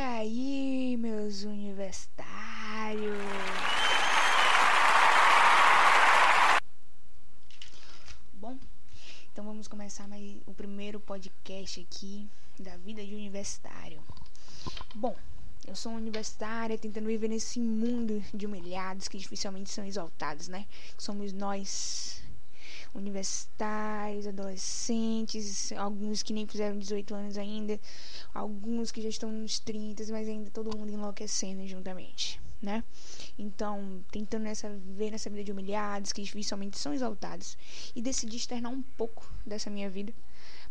aí, meus universitários? Bom, então vamos começar mais o primeiro podcast aqui da vida de universitário. Bom, eu sou universitária tentando viver nesse mundo de humilhados que dificilmente são exaltados, né? Somos nós, universitários, adolescentes, alguns que nem fizeram 18 anos ainda, alguns que já estão nos 30, mas ainda todo mundo enlouquecendo juntamente, né? Então, tentando nessa, ver nessa vida de humilhados que dificilmente são exaltados e decidi externar um pouco dessa minha vida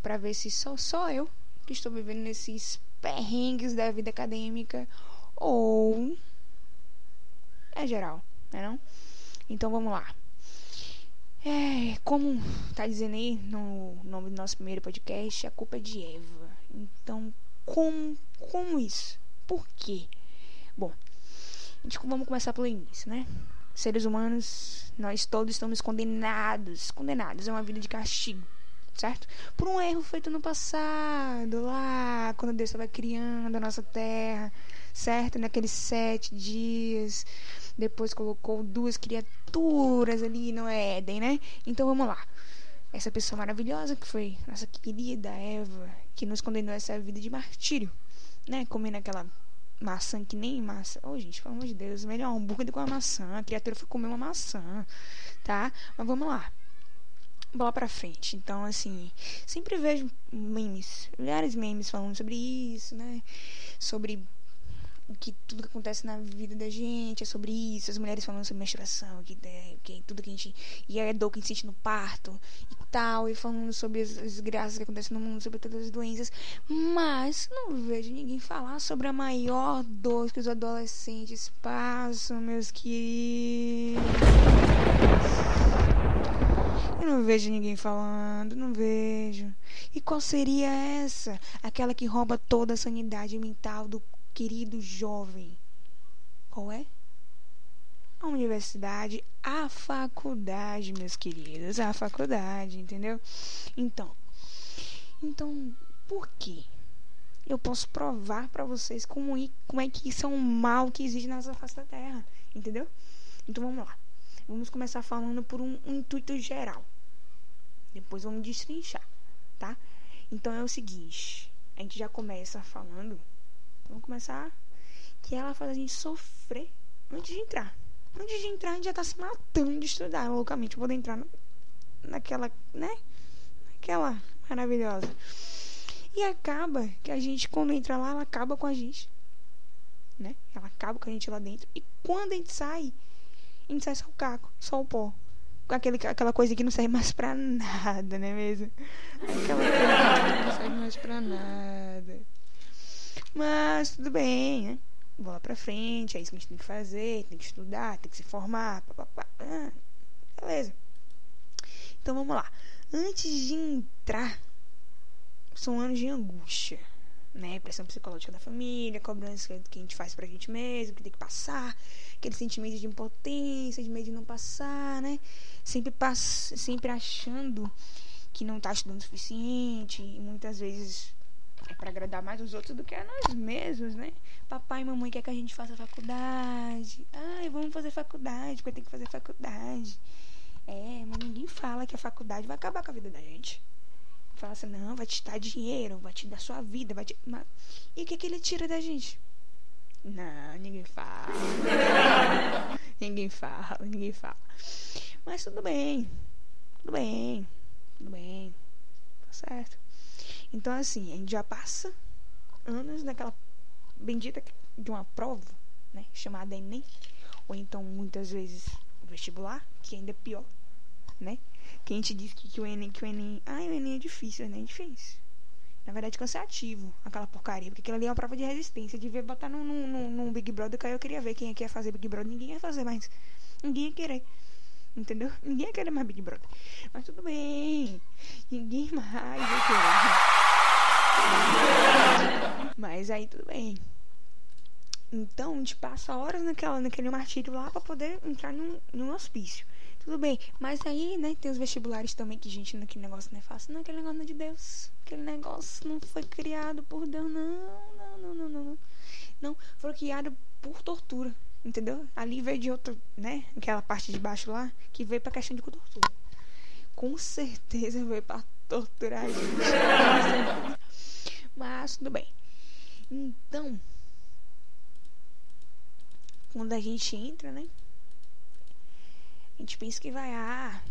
para ver se só só eu que estou vivendo nesses perrengues da vida acadêmica ou é geral, né não? Então vamos lá. É, como tá dizendo aí no nome do nosso primeiro podcast, a culpa é de Eva. Então, como, como isso? Por quê? Bom, gente, vamos começar pelo início, né? Seres humanos, nós todos estamos condenados. Condenados a uma vida de castigo, certo? Por um erro feito no passado, lá, quando Deus estava criando a nossa terra, certo? Naqueles sete dias. Depois colocou duas criaturas ali no Éden, né? Então vamos lá. Essa pessoa maravilhosa que foi nossa querida Eva, que nos condenou a essa vida de martírio, né? Comendo aquela maçã que nem maçã. Ô, oh, gente, pelo amor de Deus, melhor hambúrguer que uma maçã. A criatura foi comer uma maçã, tá? Mas vamos lá. Bola pra frente. Então, assim, sempre vejo memes, vários memes falando sobre isso, né? Sobre que tudo que acontece na vida da gente é sobre isso, as mulheres falando sobre menstruação, que, é, que tudo que a gente. E a dor que sente no parto e tal, e falando sobre as, as graças que acontecem no mundo, sobre todas as doenças. Mas não vejo ninguém falar sobre a maior dor que os adolescentes passam, meus queridos. Eu não vejo ninguém falando, não vejo. E qual seria essa? Aquela que rouba toda a sanidade mental do querido jovem. Qual é? A universidade, a faculdade, meus queridos, a faculdade, entendeu? Então, então, por quê? Eu posso provar para vocês como, como é que isso é um mal que existe nessa face da Terra, entendeu? Então vamos lá. Vamos começar falando por um, um intuito geral. Depois vamos destrinchar, tá? Então é o seguinte, a gente já começa falando Vamos começar. Que ela faz a gente sofrer antes de entrar. Antes de entrar, a gente já tá se matando de estudar loucamente. Eu vou entrar no, naquela, né? Naquela maravilhosa. E acaba que a gente, quando entra lá, ela acaba com a gente. Né? Ela acaba com a gente lá dentro. E quando a gente sai, a gente sai só o caco, só o pó. Aquele, aquela coisa que não serve mais pra nada, né mesmo? Aquela coisa que não serve mais pra nada. Mas tudo bem, né? Bola pra frente, é isso que a gente tem que fazer, tem que estudar, tem que se formar, papapá. Ah, beleza. Então vamos lá. Antes de entrar, são anos de angústia, né? Pressão psicológica da família, cobrança que a gente faz pra gente mesmo, que tem que passar, aquele sentimento de impotência, de medo de não passar, né? Sempre, pass sempre achando que não tá estudando o suficiente, e muitas vezes é para agradar mais os outros do que a nós mesmos, né? Papai e mamãe quer que a gente faça faculdade. Ai, vamos fazer faculdade, porque tem que fazer faculdade. É, mas ninguém fala que a faculdade vai acabar com a vida da gente. Fala assim, não, vai te dar dinheiro, vai te dar sua vida, vai te. Mas... E o que, que ele tira da gente? Não, ninguém fala. ninguém fala, ninguém fala. Mas tudo bem. Tudo bem. Tudo bem. Tá certo. Então, assim, a gente já passa anos naquela bendita de uma prova, né? Chamada Enem. Ou então, muitas vezes, vestibular, que ainda é pior, né? Que a gente diz que, que o Enem, que o Enem. Ah, o Enem é difícil, o Enem é difícil. Na verdade, cansativo, aquela porcaria. Porque aquilo ali é uma prova de resistência. De ver botar no, no, no Big Brother, que aí eu queria ver quem é que ia fazer Big Brother. Ninguém ia fazer mais. Ninguém ia querer. Entendeu? Ninguém ia querer mais Big Brother. Mas tudo bem. Ninguém mais ia querer. Mas aí tudo bem. Então a gente passa horas naquela, naquele martírio lá para poder entrar num, num hospício. Tudo bem, mas aí, né, tem os vestibulares também que, gente, naquele negócio não é fácil. Não, aquele negócio não é de Deus. Aquele negócio não foi criado por Deus, não, não, não, não, não. Não, foram criadas por tortura. Entendeu? Ali veio de outro, né? Aquela parte de baixo lá, que veio pra questão de tortura. Com certeza veio pra torturar a gente. Mas tudo bem. Então, quando a gente entra, né? A gente pensa que vai, ah,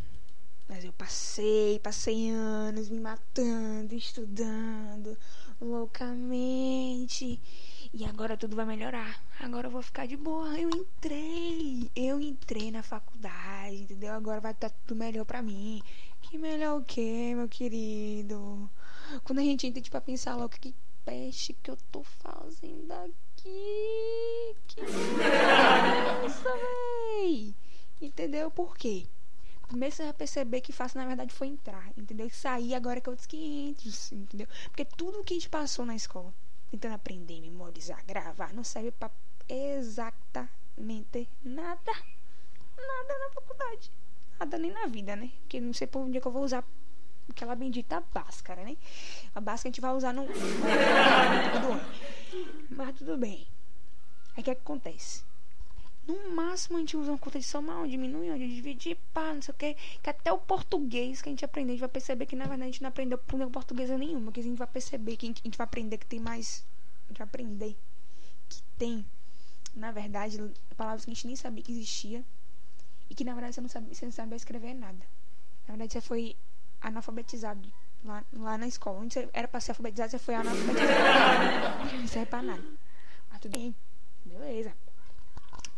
mas eu passei, passei anos me matando, estudando loucamente. E agora tudo vai melhorar. Agora eu vou ficar de boa. Eu entrei. Eu entrei na faculdade, entendeu? Agora vai estar tudo melhor pra mim. Que melhor o quê, meu querido? Quando a gente entra, tipo, a pensar logo que peste que eu tô fazendo aqui. Que isso, véi? Entendeu? Por quê? Primeiro você vai perceber que fácil, na verdade, foi entrar, entendeu? E sair agora que é outros 500, entendeu? Porque tudo que a gente passou na escola, tentando aprender, memorizar, gravar, não serve pra exatamente nada. Nada na faculdade. Nada nem na vida, né? Porque não sei por onde é que eu vou usar aquela bendita báscara, né? A báscara a gente vai usar no. Mas tudo bem. Aí o que, é que acontece? No máximo a gente usa uma conta de somar, onde diminui, onde dividir, pá, não sei o que. Que até o português que a gente aprende, a gente vai perceber que na verdade a gente não aprendeu português nenhuma. Que a gente vai perceber que a gente vai aprender que tem mais. A gente vai aprender que tem, na verdade, palavras que a gente nem sabia que existia. E que na verdade você não sabia escrever nada. Na verdade você foi analfabetizado lá, lá na escola. Onde você era pra ser alfabetizado, você foi analfabetizado. não serve pra nada. Mas tudo bem. Beleza.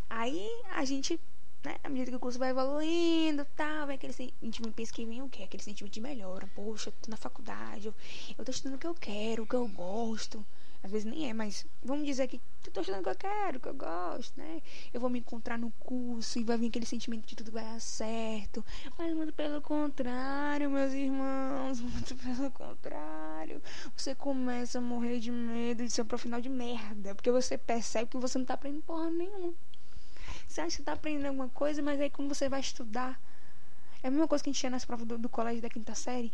Aí a gente, né, à medida que o curso vai evoluindo tal, vem aquele sentimento, pensa que vem o quê? Aquele sentimento de melhora. Poxa, eu tô na faculdade, eu, eu tô estudando o que eu quero, o que eu gosto. Às vezes nem é, mas vamos dizer que eu tô estudando o que eu quero, que eu gosto, né? Eu vou me encontrar no curso e vai vir aquele sentimento de tudo vai dar certo. Mas muito pelo contrário, meus irmãos, muito pelo contrário. Você começa a morrer de medo de ser um profissional de merda, porque você percebe que você não tá aprendendo porra nenhuma. Você acha que tá aprendendo alguma coisa, mas aí quando você vai estudar, é a mesma coisa que a gente tinha nas provas do, do colégio da quinta série.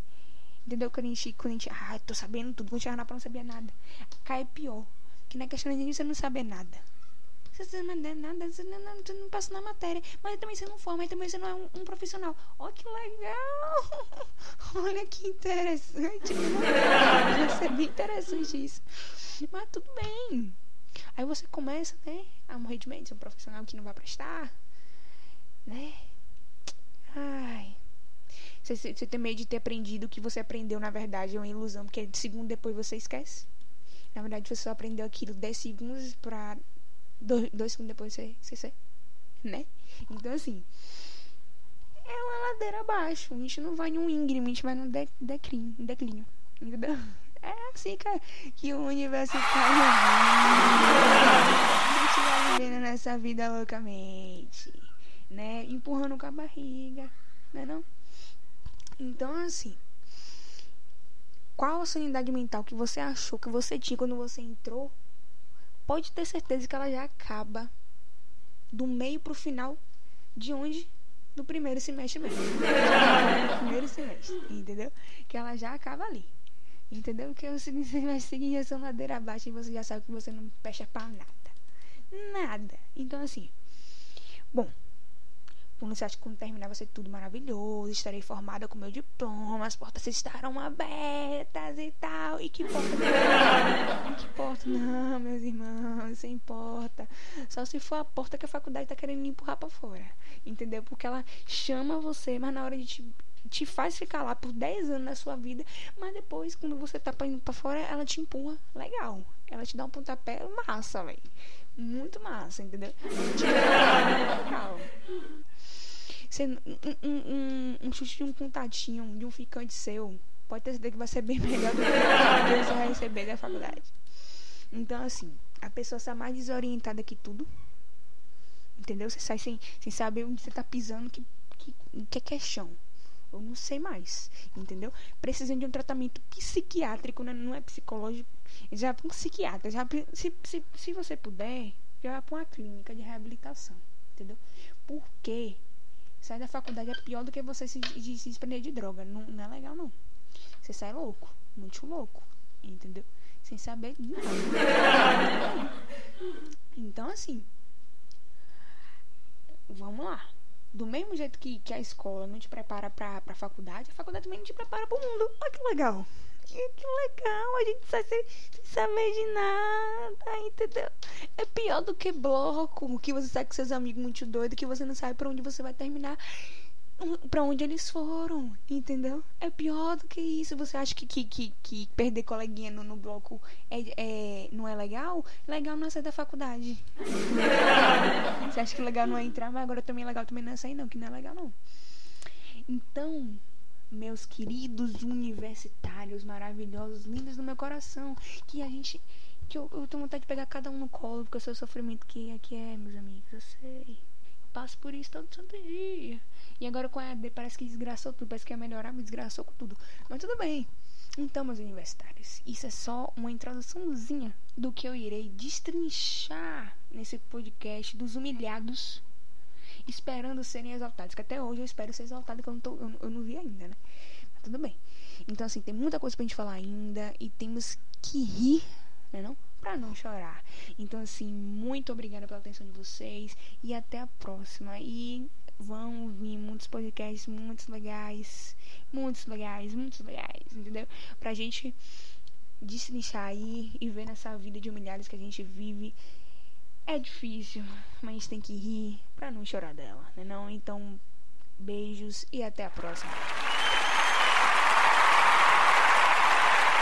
Entendeu? Quando a gente, quando a gente ah, tô sabendo tudo, quando chegar na prova não sabia nada. Cai pior. Que na questão de você não saber nada. Você não sabe nada, você não, não, não passa na matéria. Mas também você não forma, mas também você não é um, um profissional. Olha que legal! Olha que interessante. Vai ser bem interessante isso. Mas tudo bem. Aí você começa, né, a morrer de medo de um profissional que não vai prestar. Né? Ai. Você, você tem medo de ter aprendido o que você aprendeu, na verdade, é uma ilusão, porque de segundo depois você esquece. Na verdade, você só aprendeu aquilo 10 segundos pra. Dois, dois segundos depois você esquecer. Né? Então, assim. É uma ladeira abaixo. A gente não vai num íngreme, a gente vai num de, declínio, declínio. Entendeu? É assim que, que o universo tá A gente vai vivendo nessa vida loucamente. Né? Empurrando com a barriga. Né não? Então, assim, qual a sanidade mental que você achou que você tinha quando você entrou? Pode ter certeza que ela já acaba do meio pro final de onde? Do primeiro semestre mesmo. primeiro semestre, entendeu? Que ela já acaba ali. Entendeu? Que você vai seguir essa ladeira abaixo e você já sabe que você não fecha pra nada. Nada. Então, assim. Bom, quando você acha que quando terminar vai ser tudo maravilhoso, estarei formada com meu diploma, as portas estarão abertas e tal. E que porta? que porta? Não, meus irmãos, sem porta. Só se for a porta que a faculdade tá querendo empurrar pra fora. Entendeu? Porque ela chama você, mas na hora de te, te faz ficar lá por 10 anos da sua vida, mas depois, quando você tá indo pra fora, ela te empurra. Legal. Ela te dá um pontapé massa, velho. Muito massa, entendeu? Legal. Você, um, um, um, chute de um contatinho, de um ficante seu, pode ter certeza que vai ser bem melhor do que você vai receber da faculdade. Então, assim, a pessoa está mais desorientada que tudo. Entendeu? Você sai sem, sem saber onde você está pisando, que, que, que é chão. Eu não sei mais, entendeu? Precisando de um tratamento psiquiátrico, né? não é psicológico. Já para um psiquiatra, já, se, se, se você puder, já para uma clínica de reabilitação, entendeu? Por quê? Sair da faculdade é pior do que você se, de, se desprender de droga. Não, não é legal, não. Você sai louco. Muito louco. Entendeu? Sem saber nada. Então, assim, vamos lá. Do mesmo jeito que, que a escola não te prepara pra, pra faculdade, a faculdade também não te prepara pro mundo. Olha que legal. Que legal, a gente sai sem, sem saber de nada, entendeu? É pior do que bloco, que você sai com seus amigos muito doidos, que você não sabe pra onde você vai terminar para onde eles foram, entendeu? É pior do que isso. Você acha que, que, que, que perder coleguinha no, no bloco é, é, não é legal? Legal não é sair da faculdade. Você acha que legal não é entrar, mas agora também é legal também não é sair, não, que não é legal, não. Então, meus queridos universitários maravilhosos, lindos do meu coração, que a gente. que eu, eu tenho vontade de pegar cada um no colo, porque eu sei o sofrimento que aqui é, meus amigos, eu sei. Eu passo por isso todo santo dia. E agora com a AD parece que desgraçou tudo, parece que ia melhorar, mas desgraçou com tudo. Mas tudo bem. Então, meus universitários, isso é só uma introduçãozinha do que eu irei destrinchar nesse podcast dos humilhados, esperando serem exaltados. Que até hoje eu espero ser exaltado, que eu não, tô, eu, eu não vi ainda, né? Mas tudo bem. Então, assim, tem muita coisa pra gente falar ainda e temos que rir, né não? Pra não chorar. Então, assim, muito obrigada pela atenção de vocês e até a próxima. E vão vir muitos podcasts muito legais, muitos legais, muitos legais, entendeu? Pra gente destrinchar aí e ver nessa vida de humilhados que a gente vive. É difícil, mas tem que rir pra não chorar dela, né não? Então, beijos e até a próxima.